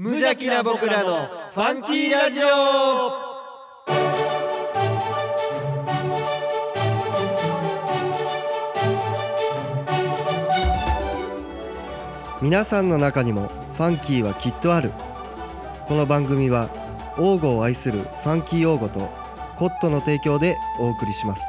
無邪気な僕らのファンキーラジオ。皆さんの中にもファンキーはきっとある。この番組は王語を愛するファンキー王語とコットの提供でお送りします。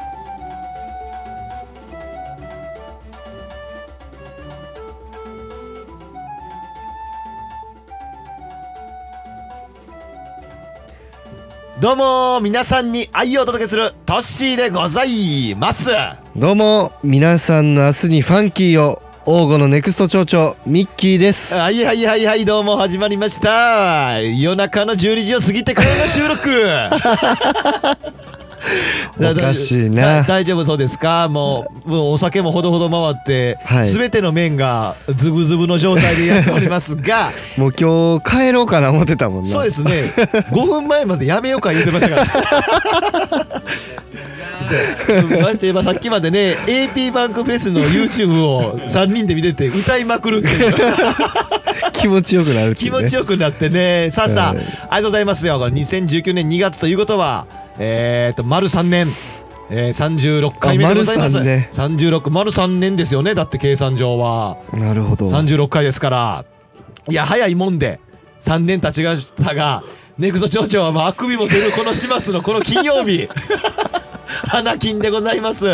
どうも皆さんに愛をお届けするトッシーでございます。どうも皆さんの明日にファンキーを王語のネクスト町長ミッキーです。はいはいはいはいどうも始まりました。夜中の12時を過ぎてからの収録 おかしいな。だ大丈夫そうですか？もうもうお酒もほどほど回って、はい。全ての面がズブズブの状態でやっておりますが。もう今日帰ろうかな思ってたもんな。そうですね。5分前までやめようか言ってましたから。まして今さっきまでね AP バンクフェスの YouTube を3人で見てて歌いまくるっていう。気持ちよくなるってい気持ちよくなってね。さあさあ、はい。ありがとうございますよ。これ2019年2月ということはえー、と丸3年。えー、36回目でございます。あ丸3ね36丸3年ですよね。だって計算上は。なるほど。36回ですから。いや早いもんで3年経ちましたがネクスト町長はもうあくびも出るこの始末のこの金曜日。花金でございます。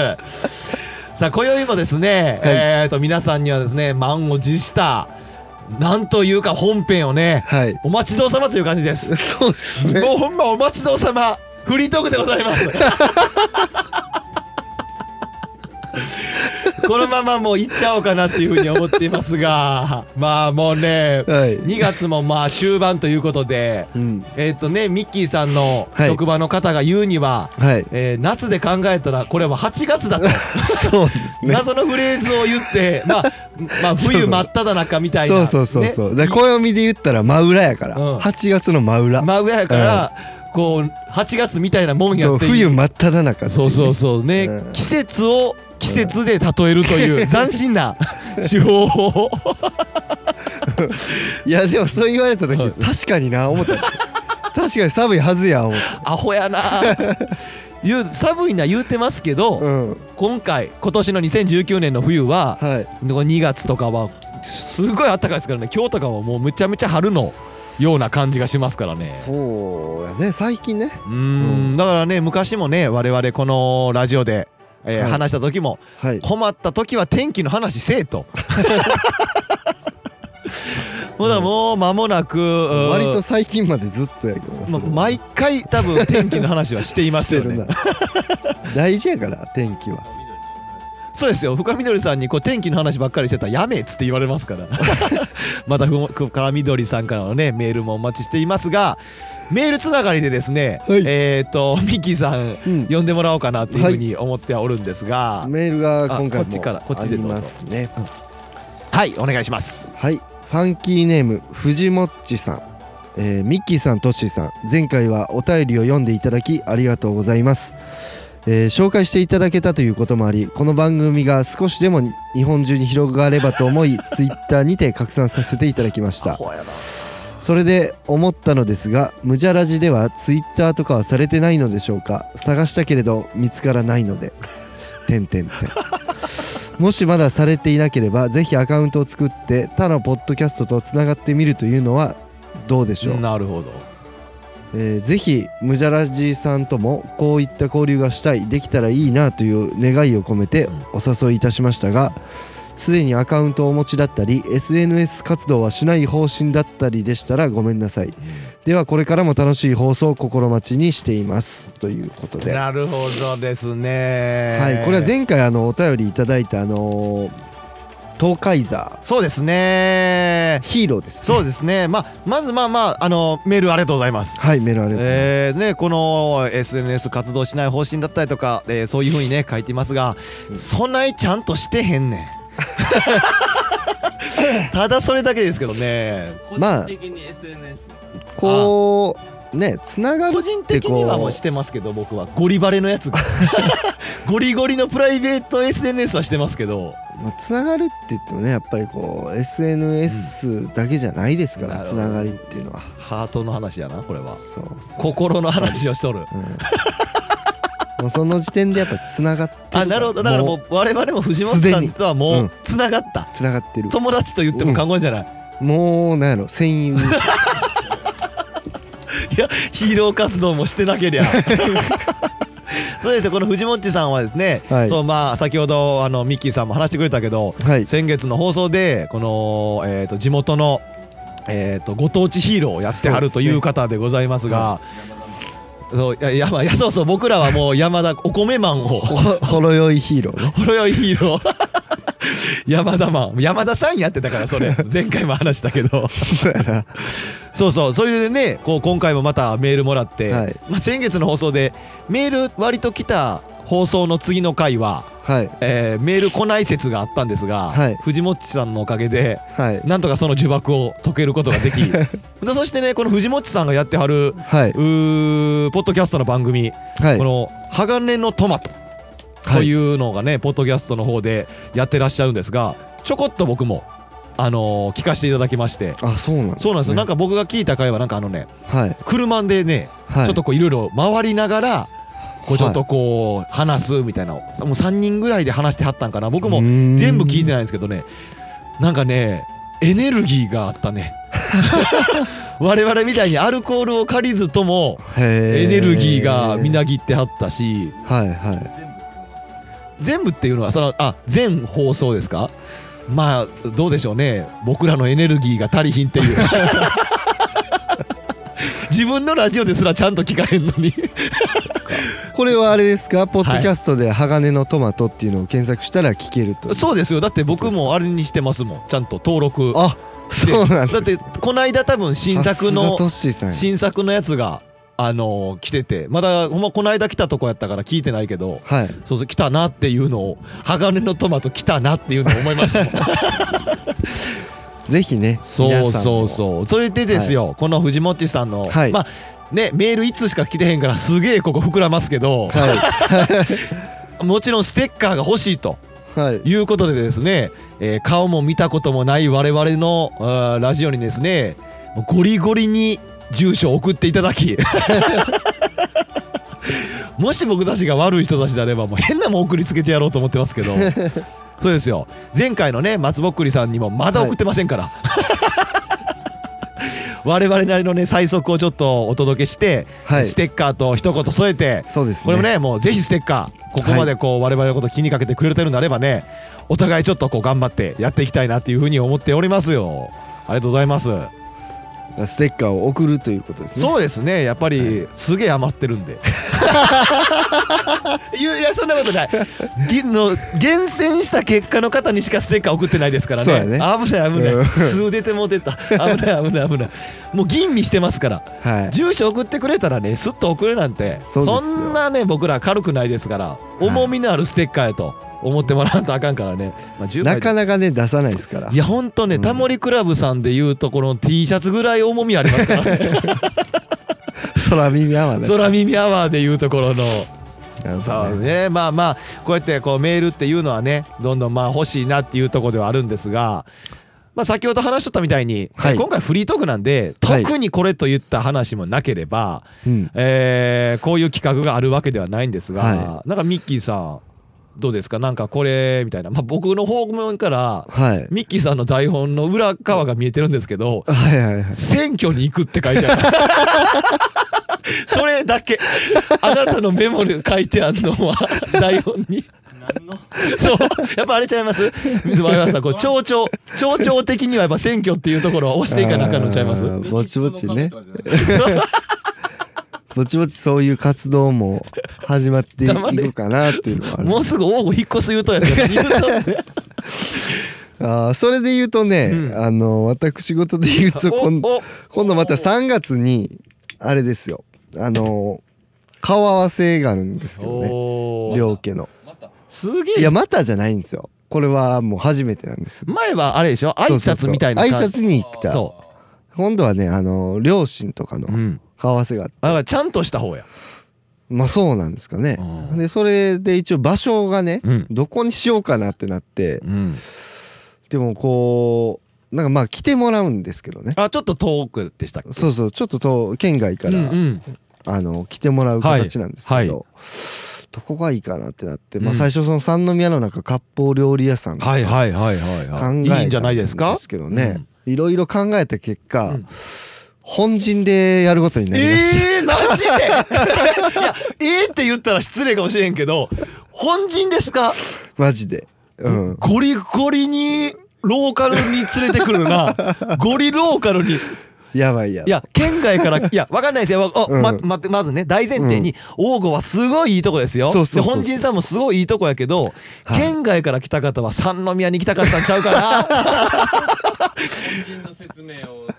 さあ今宵もですね、えー、と皆さんにはですね満を持したなんというか本編をねはい。お待ちどうさまという感じです。そうですね。もうほんまお待ちどうさまフリートークでございます。このままもう行っちゃおうかなっていうふうに思っていますが まあもうねはい。2月もまあ終盤ということでうん。えっ、とねミッキーさんのはい。職場の方が言うには、はい。えー夏で考えたらこれは8月だと。そうですね。謎のフレーズを言ってまあまあ冬真っ只中みたいな。そうそうそうそう、ね。暦で言ったら真裏やから、うん。8月の真裏、真上やから、こう8月みたいなもんやとって冬真っ只中そうそうそうね、うん。季節を季節で例えるという 斬新な手法を。いやでもそう言われた時、はい。確かにな思った。確かに寒いはずや思っアホやな。言う寒いな言うてますけど、たうん。今回今年の2019年の冬は、はい。2月とかはすごい暖かいですからね。今日とかはもうむちゃむちゃ春のような感じがしますからね。そうやね。最近ね。うーん。だからね昔もね我々このラジオで、えーはい。話した時もはい。困った時は天気の話せえと。もうだからもう間もなくうん。割と最近までずっとやけどなま毎回多分天気の話はしていますよね。大事やから天気はそうですよ。深みどりさんにこう天気の話ばっかりしてたらやめっつって言われますから。またふ深みどりさんからのねメールもお待ちしていますがメールつながりでですね、はい。えっ、とミッキーさんうん。呼んでもらおうかなっていうふうに思ってはおるんですが。メールが今回あこっちからもこっちでどうぞ。ありますね。はいお願いします。はい。ファンキーネーム藤もっちさん、えーミッキーさんトッシーさん。前回はお便りを読んでいただきありがとうございます、えー紹介していただけたということもありこの番組が少しでも日本中に広がればと思い ツイッターにて拡散させていただきました。それで思ったのですがムジャラジではツイッターとかはされてないのでしょうか？探したけれど見つからないので。てんてんてん。もしまだされていなければぜひアカウントを作って他のポッドキャストとつながってみるというのはどうでしょう、なるほどえーぜひムジャラジさんともこういった交流がしたいできたらいいなという願いを込めてお誘いいたしましたがすでにアカウントをお持ちだったり SNS 活動はしない方針だったりでしたらごめんなさい。ではこれからも楽しい放送を心待ちにしています。ということで、はなるほどですね。い、これは前回あのお便りいただいたあのー東海座。そうですね。ヒーローです、ね、そうですね。まあまずまあまああのメールありがとうございます。はいメールありがとうございます、えーね、この SNS 活動しない方針だったりとか、えーそういうふうにね書いていますが、うん。そないちゃんとしてへんねん。ただそれだけですけどね。まあ個人的に SNS こうねつながる個人的にはもうしてますけど僕は。ゴリバレのやつ ゴリゴリのプライベート SNS はしてますけどまあ、つながるって言ってもねやっぱりこう SNS だけじゃないですから、うんつながりっていうのは。ハートの話やなこれは。そうそう、心の話をしとる。うん、もうその時点でやっぱつながってるあなるほど。だからもう我々も藤本さんとはもううん。つながった。つながってる。友達と言っても過言じゃない。もうなんやろ戦友。いやヒーロー活動もしてなけりゃ そうですよこの藤本さんはですね、はい。そうまあ先ほどあのミッキーさんも話してくれたけどはい。先月の放送でこの、えー、と地元の、えー、とご当地ヒーローをやってはるという方でございますがそういやまあそうそう僕らはもう山田お米マンをほほろ酔いヒーローね。ほろよいヒーロー 山田マン。山田さんやってたからそれ。前回も話したけど。そうそう。それでねこう今回もまたメールもらって、はい。まあ、先月の放送でメール割と来た放送の次の回は、はい。えーメール来ない説があったんですが、はい。藤本さんのおかげではい。なんとかその呪縛を解けることができ。でそしてねこの藤本さんがやってはるはい。うーポッドキャストの番組、はい。この「鋼のトマト」とい。うのがね、ポッドキャストの方でやってらっしゃるんですがちょこっと僕も、あのー聞かせていただきまして。あそうなんです、ね、そうなんですよ。なんか僕が聞いた回はなんかあのねはい。車でね、はい。ちょっとこういろいろ回りながらこうちょっとこう話すみたいなもう3人ぐらいで話してはったんかな。僕も全部聞いてないんですけどね。なんかねエネルギーがあったね。我々みたいにアルコールを借りずともエエネルギーがみなぎってはったし。はいはい全部っていうのはそのあ全放送ですか？まあどうでしょうね。僕らのエネルギーが足りひんっていう。自分のラジオですらちゃんと聞かへんのに。これはあれですか？ポッドキャストで鋼のトマトっていうのを検索したら聞けるとそうですよ。だって僕もあれにしてますもん。ちゃんと登録。あそうなんだってこの間多分新作の新作のやつがあのー来てて。まだほんまこの間来たとこやったから聞いてないけどはい。そうそう来たなっていうのを鋼のトマト来たなっていうのを思いました ぜひねそうそうそう。それでですよ、この藤本さんの、はい。まあねメール1通しか来てへんからすげえここ膨らますけど、は もちろんステッカーが欲しいといはい。いうことでですね、えー顔も見たこともない我々のラジオにですねゴリゴリに住所を送っていただき。もし僕たちが悪い人たちであればもう変なもん送りつけてやろうと思ってますけど。そうですよ。前回のね松ぼっくりさんにもまだ送ってませんから、我々なりのね最速をちょっとお届けして、はい。ステッカーと一言添えてそうですね。これもねもうぜひステッカーここまでこう我々のこと気にかけてくれてるんであればねお互いちょっとこう頑張ってやっていきたいなっていうふうに思っておりますよ。ありがとうございます、ステッカーを送るということですね。そうですね。やっぱりすげえ余ってるんで。いやそんなことない。ぎの厳選した結果の方にしかステッカー送ってないですからね。ね。危ない危ない。うん。数出てもうてた。危ない危ない危ない。もう吟味してますから。はい。住所送ってくれたらねすっと送るなんて。そんなね僕ら軽くないですから。重みのあるステッカーやと思ってもらわんとあかんからね、まあ、10枚なかなかね出さないですから。いやほんとね、うん。タモリクラブさんでいうところの T シャツぐらい重みありますからね。空耳アワーね空耳アワーでいうところの。そうどね。ねまあまあこうやってこうメールっていうのはねどんどんまあ欲しいなっていうところではあるんですがまあ先ほど話しとったみたいに、はい。今回フリートークなんではい。特にこれといった話もなければ、うん。えーこういう企画があるわけではないんですが、はなんかミッキーさんどうですか？なんかこれみたいな、まあ、僕の方面からはい。ミッキーさんの台本の裏側が見えてるんですけどはいはいはい。選挙に行くって書いてある。それだけ。あなたのメモに書いてあるのは台本に。そう。やっぱあれちゃいます？水前原さんこう町長町長的にはやっぱ選挙っていうところは押していかなあかんのちゃいます？ぼちぼちねぼちぼちそういう活動も始まっていくかなっていうのはある。もうすぐ王吾引っ越す言うとやつ あーそれで言うとね、うん。あの私事で言うと今度また3月にあれですよ。あの顔合わせがあるんですけどね。両家の。すげえ。いやまたじゃないんですよ。これはもう初めてなんですよ。前はあれでしょ？挨拶みたいな挨拶に来た。そ今度はねあの両親とかのう、うん、顔合わせがあちゃんとした方や。まあそうなんですかね。うん。でそれで一応場所がねうん。どこにしようかなってなってうん。でもこうなんかまあ来てもらうんですけどね。あちょっと遠くでしたっけ？そうそうちょっとと県外から、うんうん。あの来てもらう形なんですけど、はいはどこがいいかなってなって、まあ、うん最初その三宮の中割烹料理屋さんはいはいはいはい考はい。えたいいんじゃないですか？けどね、いろいろ考えた結果、うん本陣でやることになりました、ええー、マジで？いやえーって言ったら失礼かもしれんけど本陣ですか？マジで。うん。ゴリゴリにローカルに連れてくるな。ゴリローカルに。やばいやばい。や県外からいやわかんないですよ。お、うん。まままずね大前提に王吾はすごいいいとこですよ。そうそう本陣さんもすごいいいとこやけど、はい。県外から来た方は三宮に来たかったんちゃうかな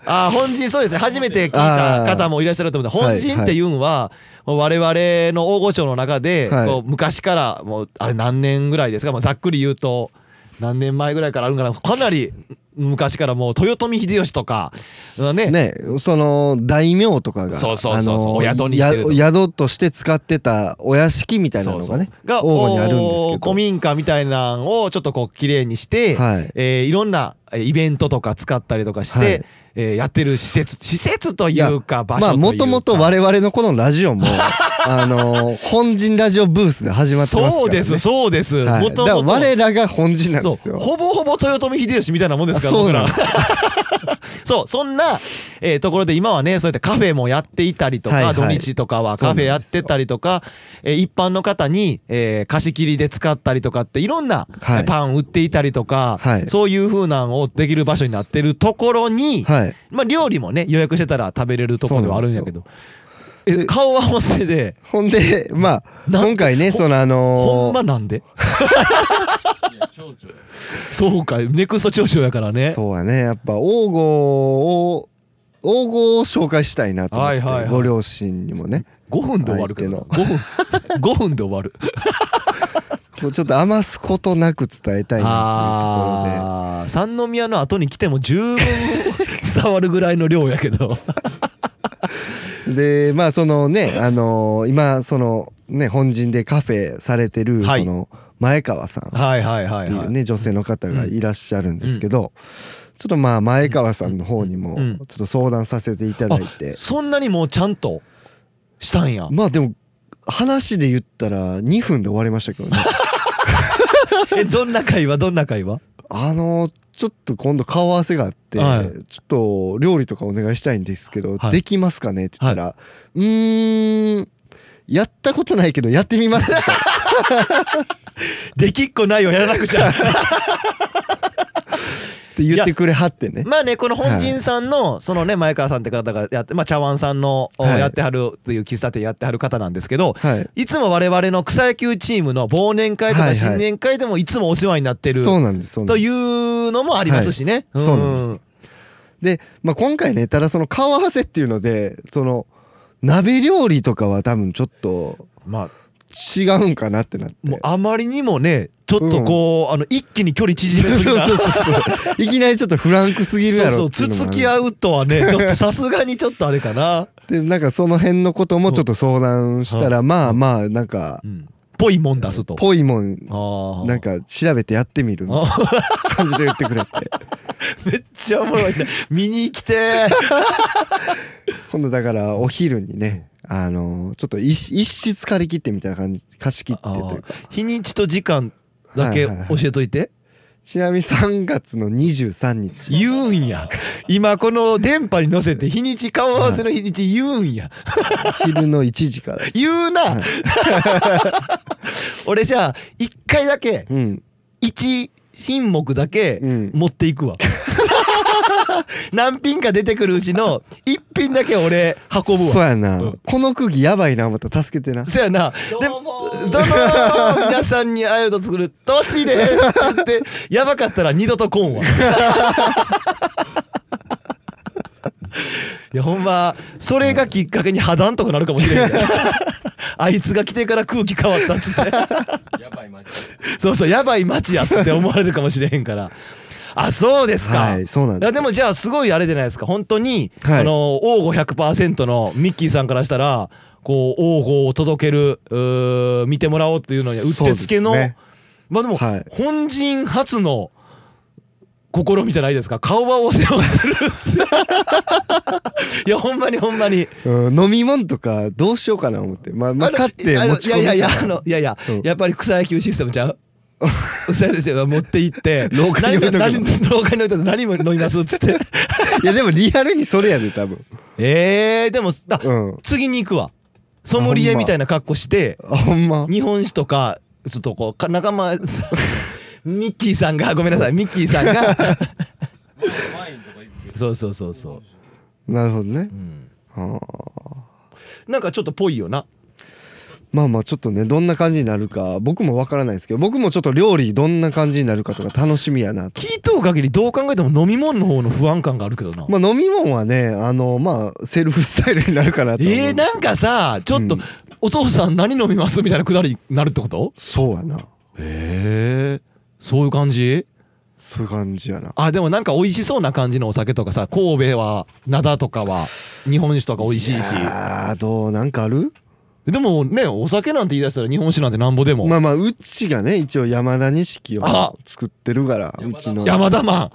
あー本陣そうですね。初めて聞いた方もいらっしゃると思うんではい本陣っていうのは我々の大御町の中ではい。こう昔からもうあれ何年ぐらいですか？もうざっくり言うと何年前ぐらいからあるんかな。かなり昔からもう豊臣秀吉とかねね。その大名とかがそうそうそうそうお宿にしてるとや宿として使ってたお屋敷みたいなのがねが王吾にあるんですけど。お古民家みたいなのをちょっとこう綺麗にして、はい。えーいろんなえーイベントとか使ったりとかして、はい。えーやってる施設施設というか場所とまあいうか。もともと我々のこのラジオも あの本陣ラジオブースで始まってますから、ね、そうですそうです、はい、もとだからもと我らが本陣なんですよ。ほぼほぼ豊臣秀吉みたいなもんですからそうなん そうそんな、えーところで今はねそうやってカフェもやっていたりとか、はいはい。土日とかはカフェやってたりとか、えー一般の方に、えー貸し切りで使ったりとかっていろんな、はい。パン売っていたりとか、はい。そういう風なんをできる場所になってるところに、はい。まあ料理もね予約してたら食べれるところではあるんやけどえ顔合わせで。ほんでまあなんて今回ねほそのあほのんまなんで？そうかネクスト長所やからね。そうやね。やっぱ王吾を王吾を紹介したいなと思って、はいはいはい。ご両親にもね。5分で終わるけどな。5分5分で終わる。こうちょっと余すことなく伝えたいなあー。三宮の後に来ても十分伝わるぐらいの量やけど。っていうところででまあそのねあのー今そのね本陣でカフェされてるはい。その前川さんっはいはいはいはい。ていうね女性の方がいらっしゃるんですけどちょっとまあ前川さんの方にもうん。ちょっと相談させていただいて。そんなにもうちゃんと？したんや。まあでも話で言ったら2分で終わりましたけどね。えどんな会話？どんな会話？あのちょっと今度顔合わせがあって、はい。ちょっと料理とかお願いしたいんですけど、はい。できますかねって言ったら、うーんやったことないけどやってみます できっこないをやらなくちゃ。って言ってくれはってね。まあねこの本陣さんのそのね前川さんって方がやってまあ茶碗さんのやってはるっていう喫茶店やってはる方なんですけどはい。いつも我々の草野球チームの忘年会とはいはい。か新年会でもいつもお世話になってるそうなんですそうなんとですいうのもありますしね。はい。そうなんですで、まあ、今回ねただその顔合わせっていうのでその鍋料理とかは多分ちょっとまあ違うんかなってなって。もうあまりにもねちょっとこう、あの一気に距離縮めすぎそうなそうそうそう。いきなりちょっとフランクすぎるやろそうそうつつき合うとはね ちょっとさすがにちょっとあれかな。でなんかその辺のこともちょっと相談したらまあまあなんかうんぽいもん出すと。ぽいもん。なんか調べてやってみるみたいなあ感じで言ってくれて。めっちゃおもろいね。見に来て今度だからお昼にねあのちょっと一一室借り切ってみたいな感じ貸し切ってというか。日にちと時間だけはいはいはい。教えといて。ちなみに3月の23日。言うんや。今この電波に乗せて日にち顔合わせの日にち言うんや。昼の1時からです。言うな、はい。俺じゃあ一回だけうん。一品目だけうん。持っていくわ、何品か出てくるうちの一品だけ俺運ぶわ。そうやな、うん。この空気やばいな思ったら助けてな。そやな。でどうもー。どうもー皆さんにあゆと作るトシです。って言ってやばかったら二度と来んわ。いやほんまそれがきっかけに破談とかなるかもしれんねあいつが来てから空気変わったっつって。やばいマジそうそうやばい街やっつって思われるかもしれへんからあそうですか、はいそうなんです。いやでもじゃあすごいあれじゃないですか。本当に、はい。あの王吾100%のミッキーさんからしたらこう王鵬を届ける見てもらおうっていうのにはうってつけの、ね。まあでも、はい。本陣初の試みじゃないですか。顔はお世話する。いやほんまにほんまに。うん飲み物とかどうしようかな思って。まあまああの買って持ち込むいやいやいやあのいやいや、うん。やっぱり草野球システムちゃう？草野球システム持って行って廊下に置いとくの何何廊下に置いと何も飲みますっつって。いやでもリアルにそれやで多分。えー、でもあ、うん。次に行くわ。ソムリエみたいな格好してあほんま。日本酒とかちょっとこうか仲間ミッキーさんがごめんなさいミッキーさんが。ワインとか行くけどそうそうそうそう、なるほどね。うん、あー。なんかちょっとぽいよなまあまあちょっとねどんな感じになるか僕もわからないですけど僕もちょっと料理どんな感じになるかとか楽しみやなと。聞いとう限りどう考えても飲み物の方の不安感があるけどな、まあ飲み物はねあのまあセルフスタイルになるかなとえー、なんかさちょっと、うん。お父さん何飲みますみたいなくだりになるってこと？そうやな。へえ。そういう感じ？そういう感じやな。あでもなんか美味しそうな感じのお酒とかさ神戸は灘とかは日本酒とか美味しいし。あーどうなんかある？でもねお酒なんて言い出したら日本酒なんてなんぼでも、まあまあうちがね一応山田錦あを作ってるからうちの。山田マン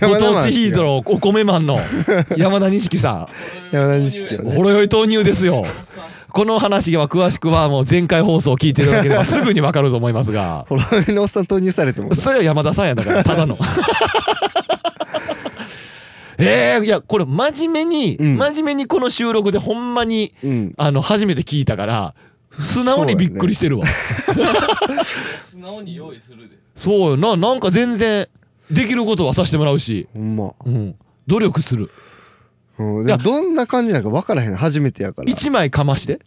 ご山田当地ヒードロロお米マンの 山田錦さ山田錦をんね。ほろ酔い投入ですよ。この話は詳しくはもう前回放送を聞いていただければすぐにわかると思いますが。ほろ酔いのおっさん投入されても。それは山田さんやだからただの えー、いやこれ真面目に、うん。真面目にこの収録でほんまにうん。あの初めて聞いたから素直にびっくりしてるわ。素直に用意するで。そうよ。ななんか全然できることはさせてもらうし、ほんま。うん、努力する。うん。いや。でもどんな感じなんか分からへん初めてやから。一枚かまして。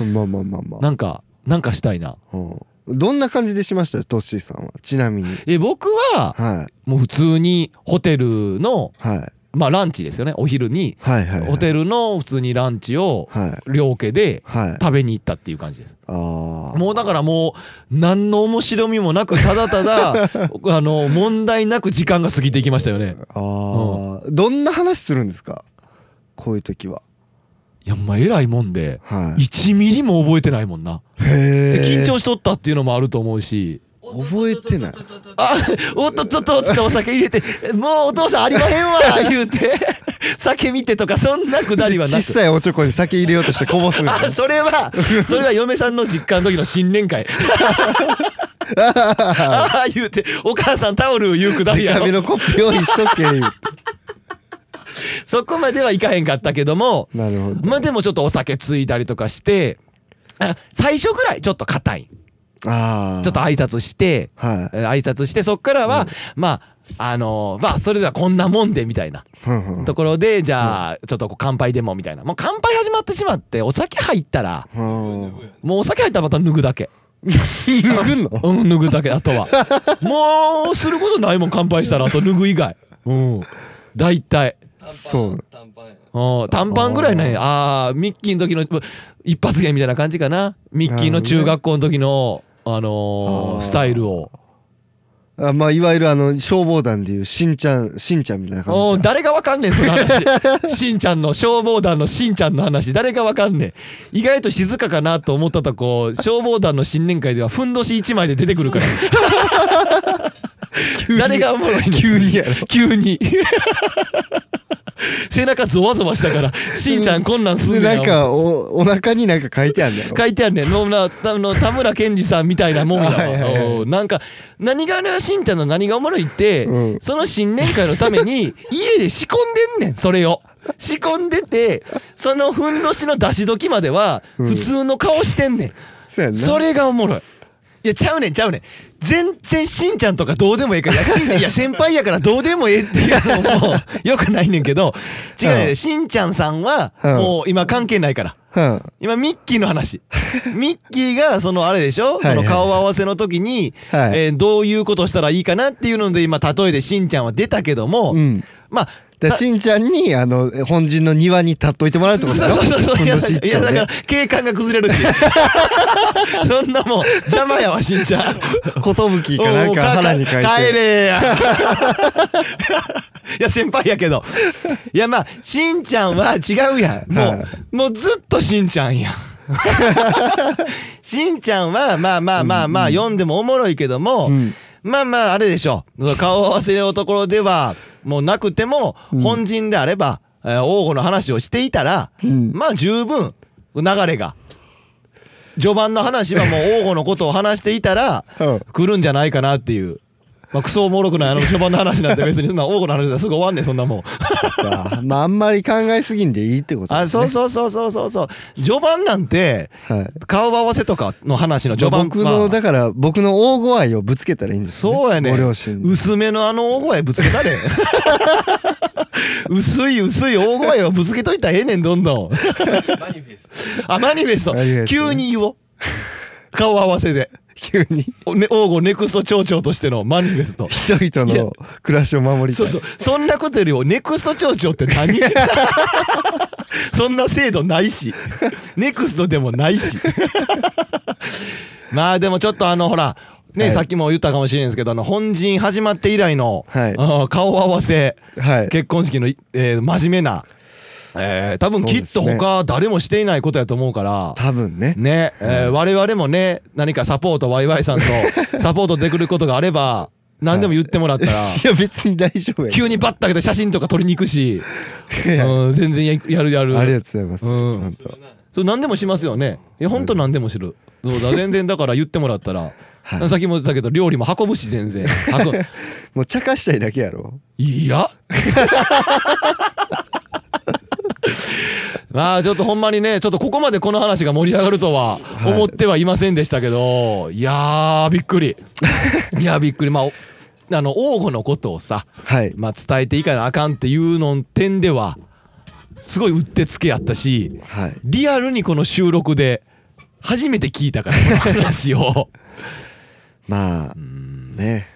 まあまあまあまあ。なんかなんかしたいな。うんどんな感じでしました？トッシーさんは。ちなみに。え僕ははい。もう普通にホテルのはい。まあランチですよね。お昼に。はいはいはい。ホテルの普通にランチをはい。両家ではい。食べに行ったっていう感じです。ああもうだからもう何の面白みもなくただただ あの問題なく時間が過ぎていきましたよね。ああどんな話するんですか？こういう時はいやまあ偉いもんではい。1ミリも覚えてないもんな。へえで緊張しとったっていうのもあると思うし。覚えてない。あおっとっとっとっつってお酒入れてもうお父さんありまへんわ言うて。酒見てとかそんなくだりはなく。小さいおちょこに酒入れようとしてこぼすあそれはそれは嫁さんの実家の時の新年会。ああ言うてお母さんタオル言うくだりやろ。のコップ用意しとけ言うて そこまではいかへんかったけどもなるほど。まあでもちょっとお酒ついたりとかしてあ最初ぐらいちょっと硬い。ああちょっと挨拶してはい。えー挨拶してそっからは、まああのーまあそれではこんなもんでみたいなところでじゃあちょっとこう乾杯でもみたいな。もう乾杯始まってしまってお酒入ったらうん。もうお酒入ったらまた脱ぐだけ。脱ぐの？うん脱ぐだけあとは。もうすることないもん乾杯したらあと脱ぐ以外。うん。大体そう。短パン短パンぐらいねああミッキーの時の一発芸みたいな感じかな。ミッキーの中学校の時のあのースタイルを。あまあいわゆるあの消防団でいうしんちゃんしんちゃんみたいな感じ誰がわかんねんその話。しんちゃんの消防団のしんちゃんの話。誰がわかんねん。意外と静かかなと思ったとこ消防団の新年会ではふんどし一枚で出てくるから。誰がおもろい急にやろ。急に 背中ゾワゾワしたから しんちゃんこんなんすんねん。でなんかおお腹になんか書いてあるんだろ。書いてあるねん。もうなたの田村健二さんみたいなもんやわ。はいはいはい。おうなんか何がねしんちゃんの何がおもろいって、うん。その新年会のために家で仕込んでんねんそれを。仕込んでてそのふんどしの出し時まではうん。普通の顔してんねん、そうやんな。それがおもろいいやちゃうねんちゃうねん。全然しんちゃんとかどうでもええからいやしんちゃんいや先輩やからどうでもええっていうのも よくないねんけど。違うね、うん。しんちゃんさんはうん。もう今関係ないから。うん。今ミッキーの話。ミッキーがそのあれでしょ、はいはい。その顔合わせの時に、はい。えーどういうことしたらいいかなっていうので今例えでしんちゃんは出たけども、うん。まあでしんちゃんにあの本陣の庭に立っといてもらうってことだろそうそうそう。いやだから景観が崩れるし そんなもん邪魔やわしんちゃん。寿かなんか腹に書いて。帰れや。いや先輩やけど。いやまあしんちゃんは違うやん。もう、はい。もうずっとしんちゃんやん。しんちゃんはまあまあまあまあ読んでもおもろいけども、うん。まあまああれでしょ顔合わせのところではもうなくてもうん。本陣であれば、えー王吾の話をしていたら、うん。まあ十分流れが。序盤の話はもう王吾のことを話していたら うん。来るんじゃないかなっていう。まあ、クソおもろくないあの序盤の話なんて別にそんな王吾の話だすぐ終わんねんそんなもん。まああんまり考えすぎんでいいってことですね。あそうそうそうそうそうそう。序盤なんてはい。顔合わせとかの話の序盤僕まあ。のだから僕の大声愛をぶつけたらいいんですね。そうやねご両親に。薄めのあの大声ぶつけたれ。薄い薄い大声をぶつけといたらええねんどんどん。マニフェスト。あマニフェスト。マニフェスト急に言おう。顔合わせで、急に？おね、王吾ネクスト町長としてのマニフェスト。人々の暮らしを守りたい。うそそう。そんなことよりもネクスト町長って何？そんな制度ないし。ネクストでもないし。まあでもちょっとあのほらね、はい。さっきも言ったかもしれないですけどあの本陣始まって以来の、はい。あー顔合わせはい。結婚式の、いえー真面目な、えー多分きっと他誰もしていないことやと思うから。多分ね。ね、えー我々もね何かサポートワイワイさんと サポートできることがあれば何でも言ってもらったら、い。や別に大丈夫や急にバッと開けて写真とか撮りに行くし、うん、全然ややるやる。ありがとうございます。うん。本当。それ何でもしますよね。いや本当何でもする、そうだ全然だから言ってもらったら、はい。さっきも言ったけど料理も運ぶし全然。もう茶化したいだけやろ。いや まあちょっとほんまにねちょっとここまでこの話が盛り上がるとははい。思ってはいませんでしたけど、い、やーびっくり。いやびっくり。まあおあの王吾のことをさ、はい。まあ、伝えていかなあかんっていうの点ではすごいうってつけやったしはい。リアルにこの収録で初めて聞いたからこの話を。まあね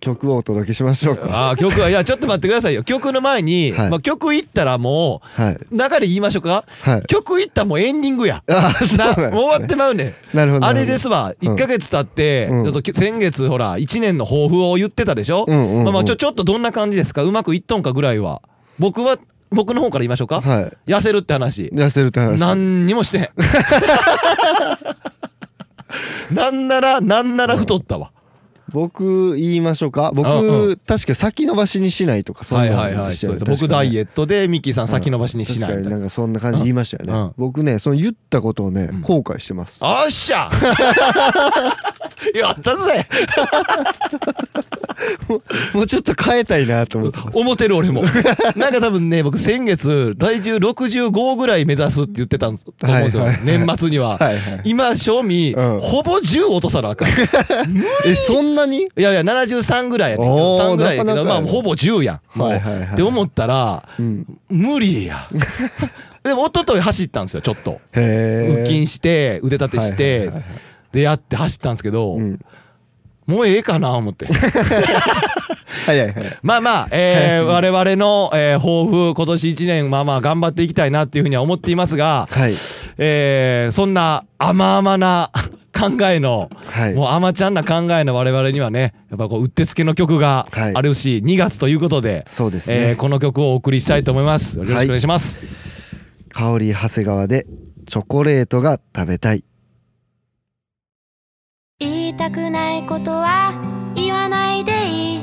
曲をお届けしましょうか。ああ曲はいやちょっと待ってくださいよ。曲の前に、はい。まあ、曲いったらもはい、う流れ言いましょうか？はい、曲いったらもうエンディングや。あそうなね、もう終わってまうねん。なるほどあれですわ、うん。1ヶ月経って、うん。ちょっとき先月ほら、1年の抱負を言ってたでしょ、うんうんうん。まあまあちょ、ちょっとどんな感じですか？うまくいっとんかぐらいは。僕は、僕の方から言いましょうか、はい。痩せるって話。痩せるって話。何にもしてへん。なんなら、なんなら太ったわ。僕言いましょうか。僕、うん。う確か先延ばしにしないとかそんなはいはいはい。のでしたよ僕ダイエッットで、ミッキーさん先延ばしにしない。確かにな。なんかそんな感じ言いましたよね、僕ねその言ったことをね、うん。後悔してます。おっしゃ。やったぜ もうちょっと変えたいなと思って思ってる俺も。なんか多分ね僕先月来週65ぐらい目指すって言ってたんと思うんですよ、はいはい。はい年末には、はいはい。今賞味、うん。ほぼ10落とさなあかん。い えそんなに？やいや73ぐらいやねんけどおー3ぐらいやけどまあほぼ10やん。はいはいはいって思ったらうん。無理や。でも一昨日走ったんですよちょっと。腹筋して腕立てして、はいはいはいはい。でやって走ったんですけど、うんもうええかな思って。はいはい。はいまあまあ、えー、我々の、えー抱負今年1年まあまあ頑張っていきたいなっていうふうには思っていますが、はい。えーそんな甘々な考えの、はい。もう甘ちゃんな考えの我々にはねやっぱこううってつけの曲がはい。あるし、2月ということで、そうですね、えーこの曲をお送りしたいと思います。よろしくお願いします、香り長谷川でチョコレートが食べたいたくないことは言わないでいい。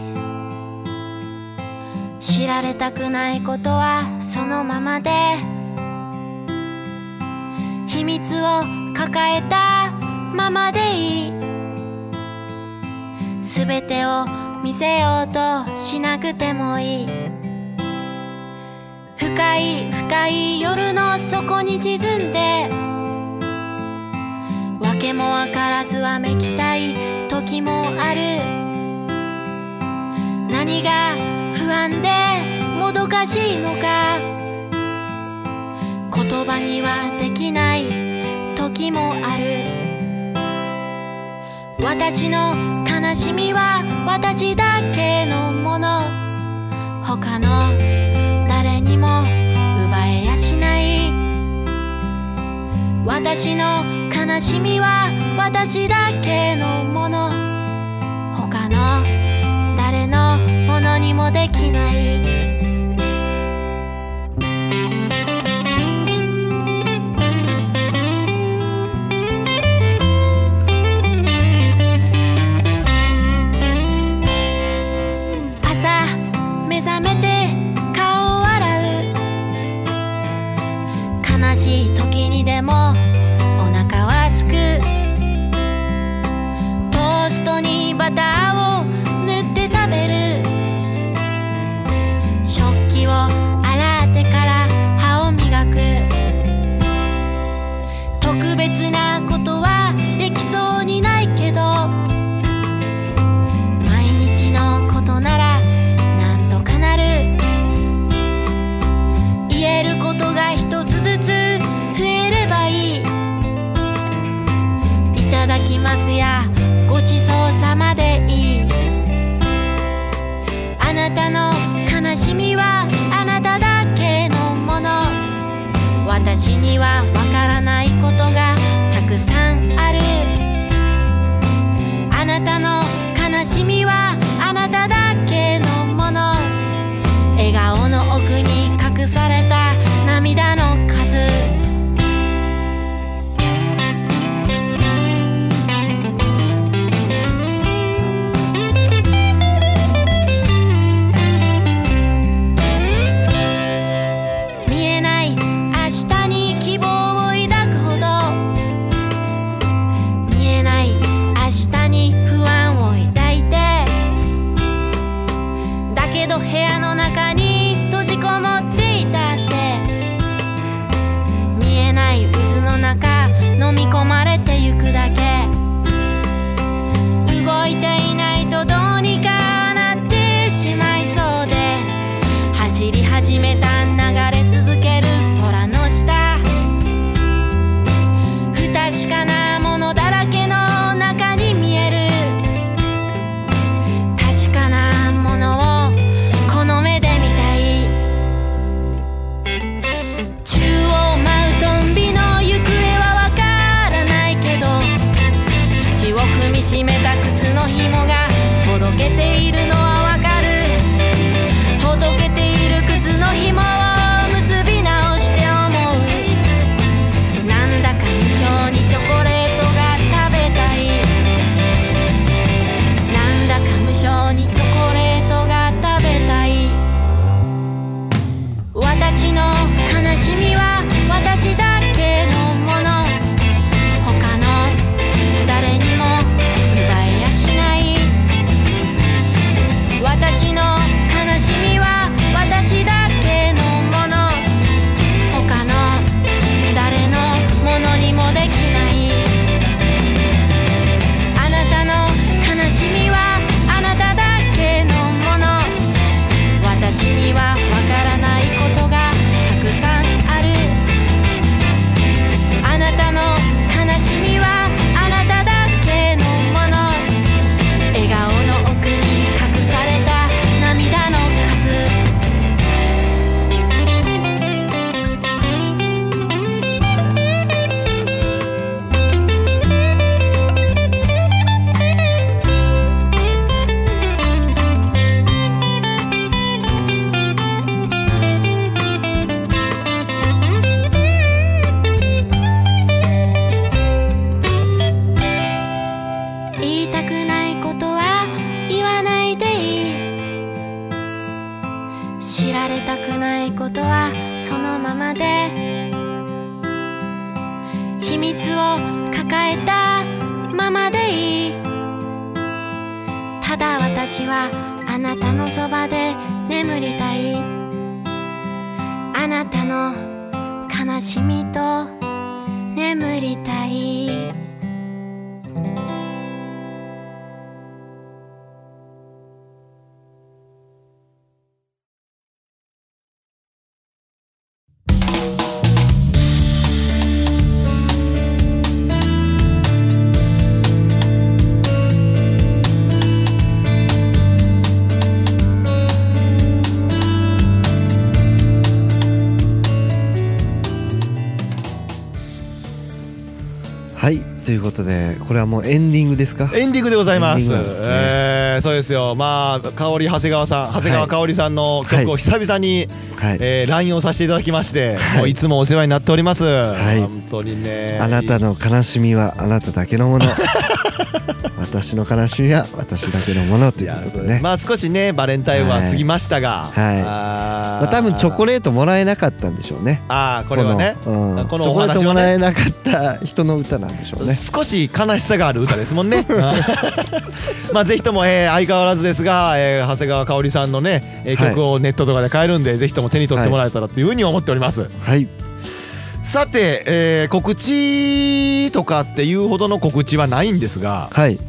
知られたくないことはそのままで。秘密を抱えたままでいい。全てを見せようとしなくてもいい。深い深い夜の底に沈んでわけもわからずわめきたい時もある。何が不安でもどかしいのか。言葉にはできない時もある。私の悲しみは私だけのもの。他の誰にも奪えやしない。私の悲しみは私だけのもの。他の誰のものにもできない。はあなたのそばで眠りたい。あなたの悲しみと眠りたい。ということでこれはもうエンディングですか？エンディングでございます。エンディングなんですねえーそうですよ。まあ香り長谷川さん、長谷川香織さんの曲を久々に、はい、えー、LINE をさせていただきまして、はいもういつもお世話になっております。い本当にね。あなたの悲しみはあなただけのもの 私の悲しみは私だけのものということでね。まあ少しねバレンタインは過ぎましたが、はい。あまあ、多分チョコレートもらえなかったんでしょうね。トあーこれはね。この,、うん、このチョコレートもらえなかった人の歌なんでしょうね。少し悲しさがある歌ですもんね。まあぜひとも、えー相変わらずですが、えー長谷川香織さんのね、曲をネットとかで買えるんで、ぜひとも手に取ってもらえたらというふうに思っております、はいさて、えー告知とかっていうほどの告知はないんですがはい。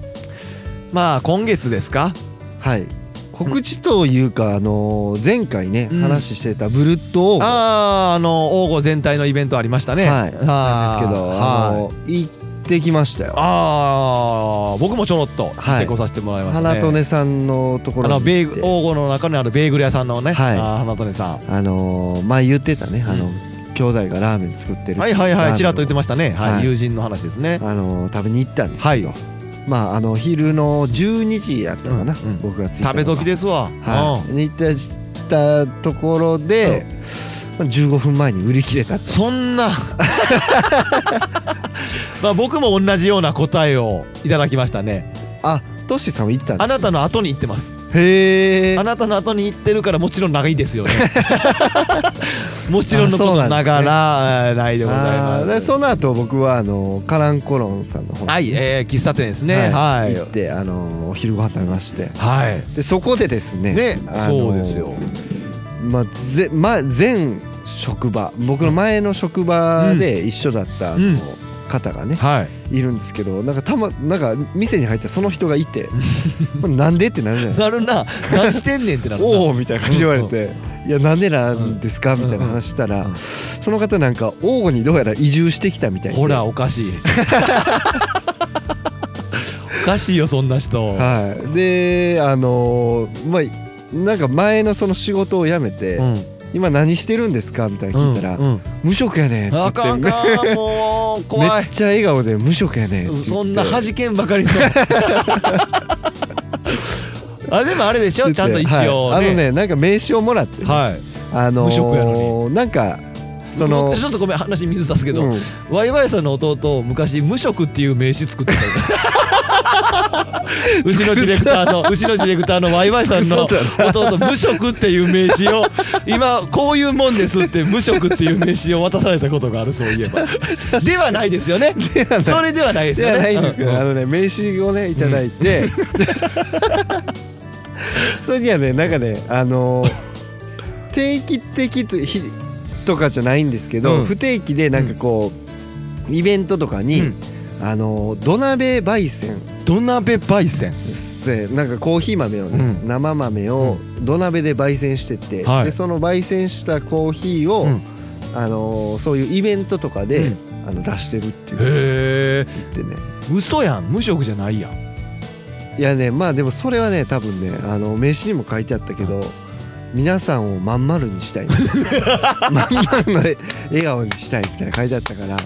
まあ今月ですか？はい。告知というか、あのー前回ね、うん。話してたブルッドオーゴあああの王吾全体のイベントありましたね。はい、なんですけど、あはい。のー行ってきましたよ。ああ僕もちょろっと行ってこさせてもらいましたね、花とねさんのところあのベー王吾の中にあるベーグル屋さんのね、はい。花とねさん。あのー前言ってたねあの、う兄弟がラーメン作ってるはいはいはいちらっと言ってまましたね、はいはい。友人の話ですね。あのー食べに行ったんですけど、はまああの昼の12時やったかな、うんうん。僕が着い食べ時ですわ、はい、に行ったところで、まあ15分前に売り切れたう。んそんな。まあ僕も同じような答えをいただきましたね。あトッシーさんも行ったんですあなたの後に行ってますへえあなたの後に行ってるからもちろん長いですよね。もちろんのことながら、えーないでございます。その後僕はあのカランコロンさんの方にはい、えー、喫茶店ですね。はい。行ってあのお昼ご飯食べまして。はい。でそこでですねねそうですよ。まあぜま全職場僕の前の職場で一緒だったあのうん方がねはい。いるんですけどなんかたまなんか店に入ったらその人がいて まあなんでってなるじゃないですか。なるな。何してんねんってなるな。おおみたいな感じで言われて「いやなんでなんですか?」みたいな話したらうんうん。その方なんか王吾にどうやら移住してきたみたいで。ほらおかしい。おかしいよそんな人。はい。であのーまあなんか前のその仕事を辞めてうん今何してるんですかみたいな聞いたらうんうん。無職やねんって言あってかん。あかんもう怖い。めっちゃ笑顔で無職やねんそんな弾けんばかりの。あでもあれでしょ？ちゃんと一応はい。あのねねなんか名刺をもらってね。はい。あのー無職やのなんかそのちょっとごめん話水さすけど、うん。ワイワイさんの弟昔無職っていう名刺作ってた うちのディレクターの うちのディレクターのワイワイさんの弟無職っていう名刺を今こういうもんですって無職っていう名刺を渡されたことがあるそういえば。ではないですよね。それではないですよね。うん。あのね名刺をねいただいて、それにはねなんかねあのー定期的とひとかじゃないんですけど、うん。不定期でなんかこう、イベントとかに、うんあのー土鍋焙煎。土鍋焙煎。でなんかコーヒー豆をね、うん。生豆を土鍋で焙煎してて、はい。でその焙煎したコーヒーを、うん。あのーそういうイベントとかで、うん。あの出してるっていう。へえ。言ってね。嘘やん。無職じゃないやん。いやねまあでもそれはね多分ねあの名刺にも書いてあったけど皆さんをまん丸にしたい。まん丸の笑顔にしたいみたいな書いてあったから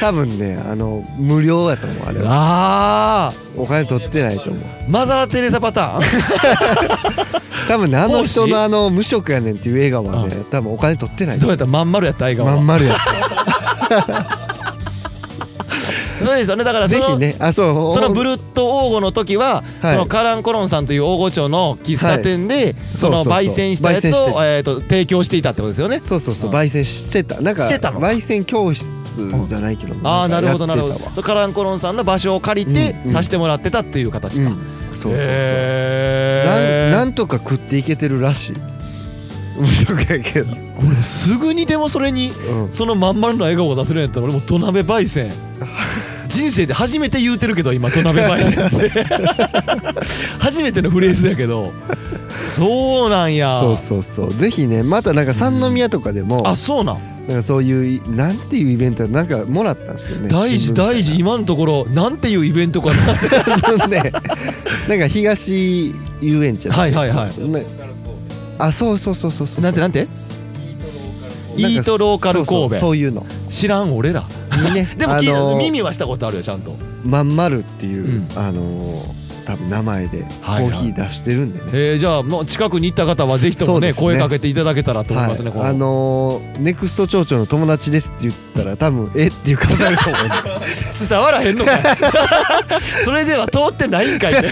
多分ねあの無料やと思うあれは。あお金取ってないと思う。ーマザー・テレサパターン？多分ねあの人のあの無職やねんっていう笑顔はね多分お金取ってないどうやった？らまん丸やった笑顔は。まん丸やったそうですよね。だからそのね。あそう。そのブルッド王吾の時は、はい。そのカランコロンさんという大御町の喫茶店で、そのそうそうそう。焙煎したやつを、えー、と提供していたってことですよね。そうそうそう。うん。焙煎してた。なんか焙煎教室じゃないけどああなるほどなるほど。カランコロンさんの場所を借りてうんうん。させてもらってたっていう形か。うん。そうそうそう。なんなんとか食っていけてるらしい。無職やけど、俺すぐにでもそれにうん、そのまん丸の笑顔を出せるんやったら俺も土鍋焙煎 人生で初めて言うてるけど今土鍋焙煎って。初めてのフレーズやけど。そうなんや。そうそうそう。ぜひねまたなんか三宮とかでも、あそうなん。なんかそういうなんていうイベントなんかもらったんですけどね。大事大事今のところなんていうイベントかな。って事でなんか東遊園地はいはいはい。ね。あそうそうそうそうそう。なんてなんて？イートローカル神戸。そういうの。知らん俺ら。でもあのー耳はしたことあるよちゃんと。まんまるっていう、うん。あのー多分名前でコーヒー出してるんでね、えー、じゃあもう近くに行った方はぜひともね声かけていただけたらと思いますね、こはい、あのーネクスト町長の友達ですって言ったら多分えっていう顔されると思う 伝わらへんのかい。それでは通ってないんかいね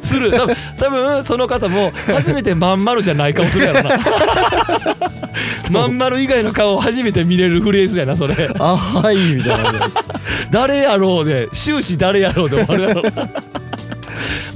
する。多分多分その方も初めてまん丸じゃない顔するやろな。まん丸以外の顔を初めて見れるフレーズやなそれ。あはいみたいな。誰やろうで終始誰やろうで終わるやろ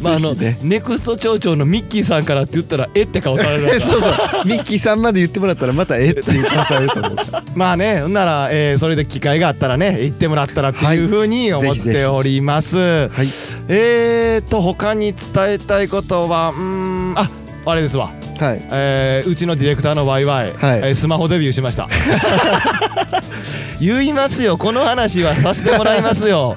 まああの、ね。ネクスト町長のミッキーさんからって言ったらえって顔される そうそう。ミッキーさんまで言ってもらったらまたえっていう顔されると思う。まあねほんなら、えーそれで機会があったらね行ってもらったらっていうふうに思っております、はい。えーと他に伝えたいことはうーんああれですわ、はい。えーうちのディレクターのワイワイ、はい。えースマホデビューしました。言いますよ。この話はさせてもらいますよ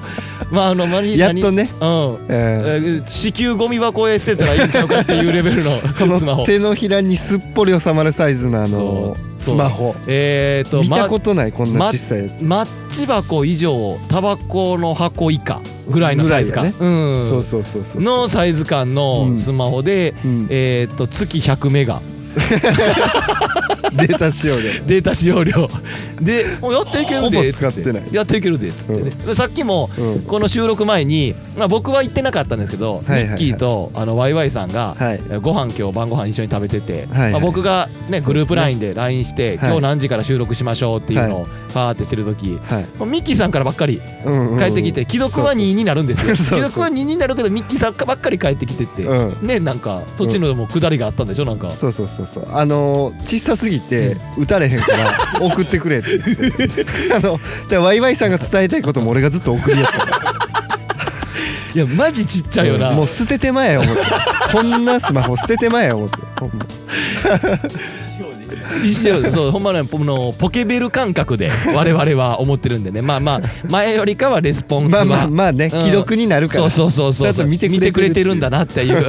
まああのまにやっとね。何？うん。ええー子宮ゴミ箱へ捨てたらいいんちゃうかっていうレベルの。ー この手のひらにすっぽり収まるサイズのあのスマホ。えーと見たまことないこんな小さいやつ、マッチ箱以上タバコの箱以下ぐらいのサイズか、ぐらいうん。そうそうそうそうのサイズ感のスマホで、うん。えーっと月100メガ データ仕様でデータ使用量で もうやっていけるで使って。ないやっていけるでっつってね、でさっきもうん。この収録前に、まあ、僕は行ってなかったんですけど、ミッキーとあのワイワイさんが、はい。えご飯今日晩ご飯一緒に食べてて、はいはい。まあ、僕がねグループ LINE で LINE して、はい。今日何時から収録しましょうっていうのをファーってしてる時、はい。ミッキーさんからばっかりうんうん帰ってきて既読は2になるんですよ。既読は2になるけどミッキーさんばっかり帰ってきてて、うん。ねなんかそっちのも下りがあったんでしょなんか。そうそうそうそう。あのー小さすぎて打たれへんから 送ってくれって言って。あのでワイワイさんが伝えたいことも俺がずっと送りやったからいやマジちっちゃいよな、うんもう捨ててまえや思って。こんなスマホ捨ててまえや思って。ほんま。一緒そうほんまねこのポケベル感覚で我々は思ってるんでね。まあまあ前よりかはレスポンスは。まあまあまあねうん。既読になるから。そうそうそうそう。ちゃんと見てくれてるてるんだなっていう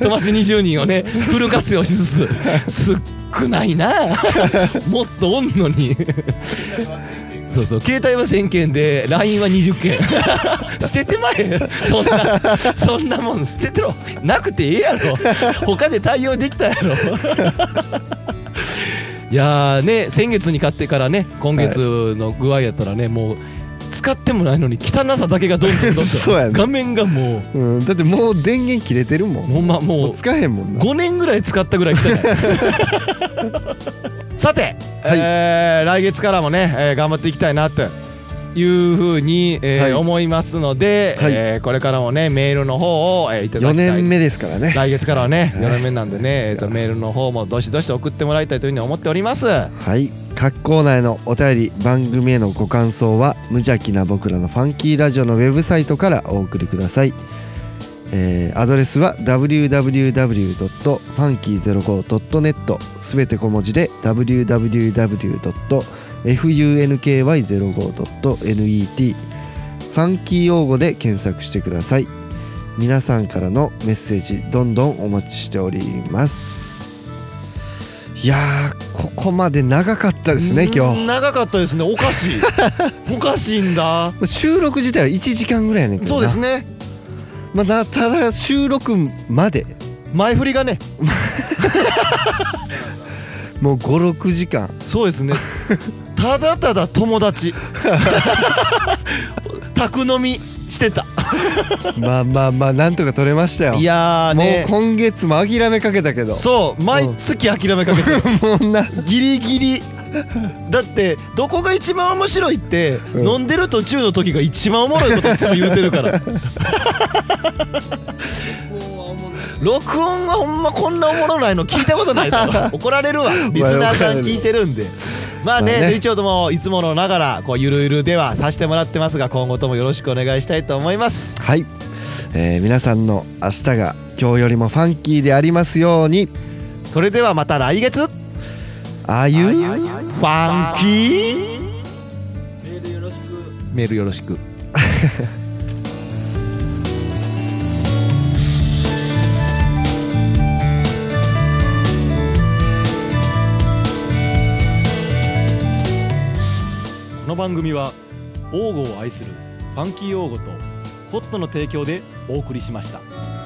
友達20人をね フル活用しつつ少ないな。もっとおんのに。そうそう携帯は1000件で LINE は20件。捨ててまえ。そんなそんなもん。捨ててろ。なくてええやろ。他で対応できたやろ。いやーね先月に買ってからね今月の具合やったらねもう使ってもないのに汚さだけがどんどんどんどん。そうやね。画面がもう。ん、だってもう電源切れてるもん。うほんまもう使えへんもんな。5年ぐらい使ったぐらい汚い さて、えー来月からもね、えー頑張っていきたいなというふうに、えーはい。思いますので、はい。えーこれからもねメールの方を、えーいただ4きたい。年目ですからね。来月からはねはい。4年目なんでね、えー、とメールの方もどしどし送ってもらいたいというふうに思っております。はい各コーナーへのお便り番組へのご感想は無邪気な僕らのファンキーラジオのウェブサイトからお送りください、えーアドレスは www.funky05.net すべて小文字で www.funky05.net ファンキー用語で検索してください。皆さんからのメッセージどんどんお待ちしております。いやーここまで長かったですね今日。うん長かったですね。おかしい。おかしいんだ。収録自体は1時間ぐらいやねんけどな。そうですね。まあなただ収録まで。前振りがね。もう56時間。そうですね。ただただ友達。宅飲みしてた。まあまあまあなんとか撮れましたよ。いやーもうね今月も諦めかけたけど。そう毎月諦めかけてる。もうな。ギリギリ。だってどこが一番面白いって、うん。飲んでる途中の時が一番おもろいこといつも言うてるから。録音はほんまこんなおもろないの聞いたことないだろ 怒られるわ。リスナーさん聞いてるんでまあね,、まあね。一応ともいつものながらこうゆるゆるではさせてもらってますが今後ともよろしくお願いしたいと思います。はい、えー皆さんの明日が今日よりもファンキーでありますように。それではまた来月。フああいうァンキー？メールよろしく この番組は王語を愛するファンキー王語とホットの提供でお送りしました。